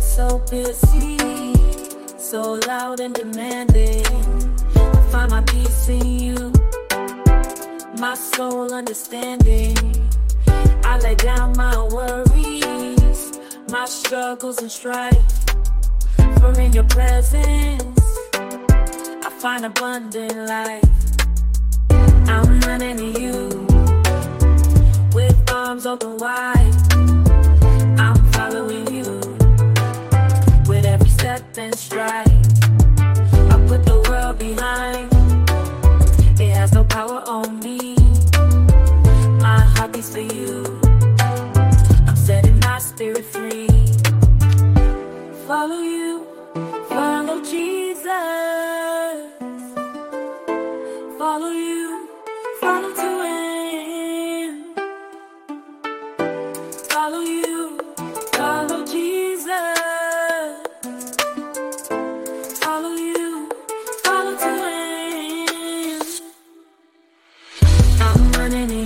intimacy, so loud and demanding. I find my peace in you, my soul understanding. I lay down my worries, my struggles and strife. For in your presence, I find abundant life. I'm running to you with arms open wide. And stride. I put the world behind, it has no power on me. My heart beats for you. I'm setting my spirit free. Follow you, follow Jesus. Follow you, follow to end. Follow you, running to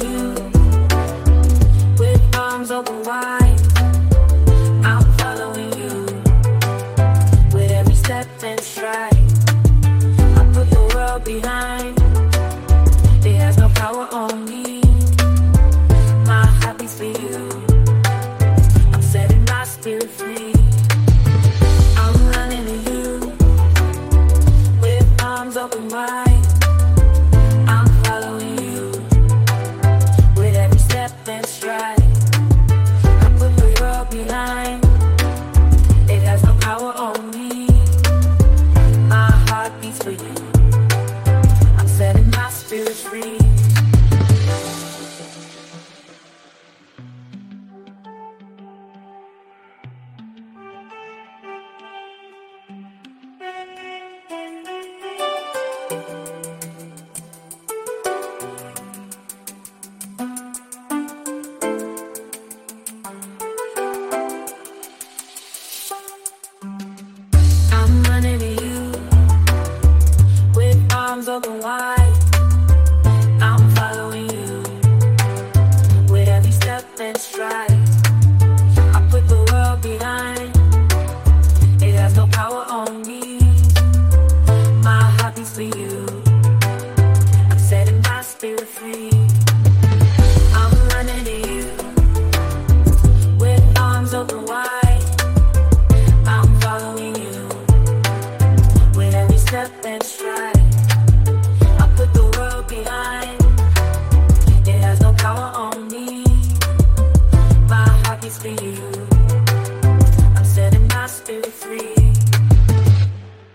why. always you.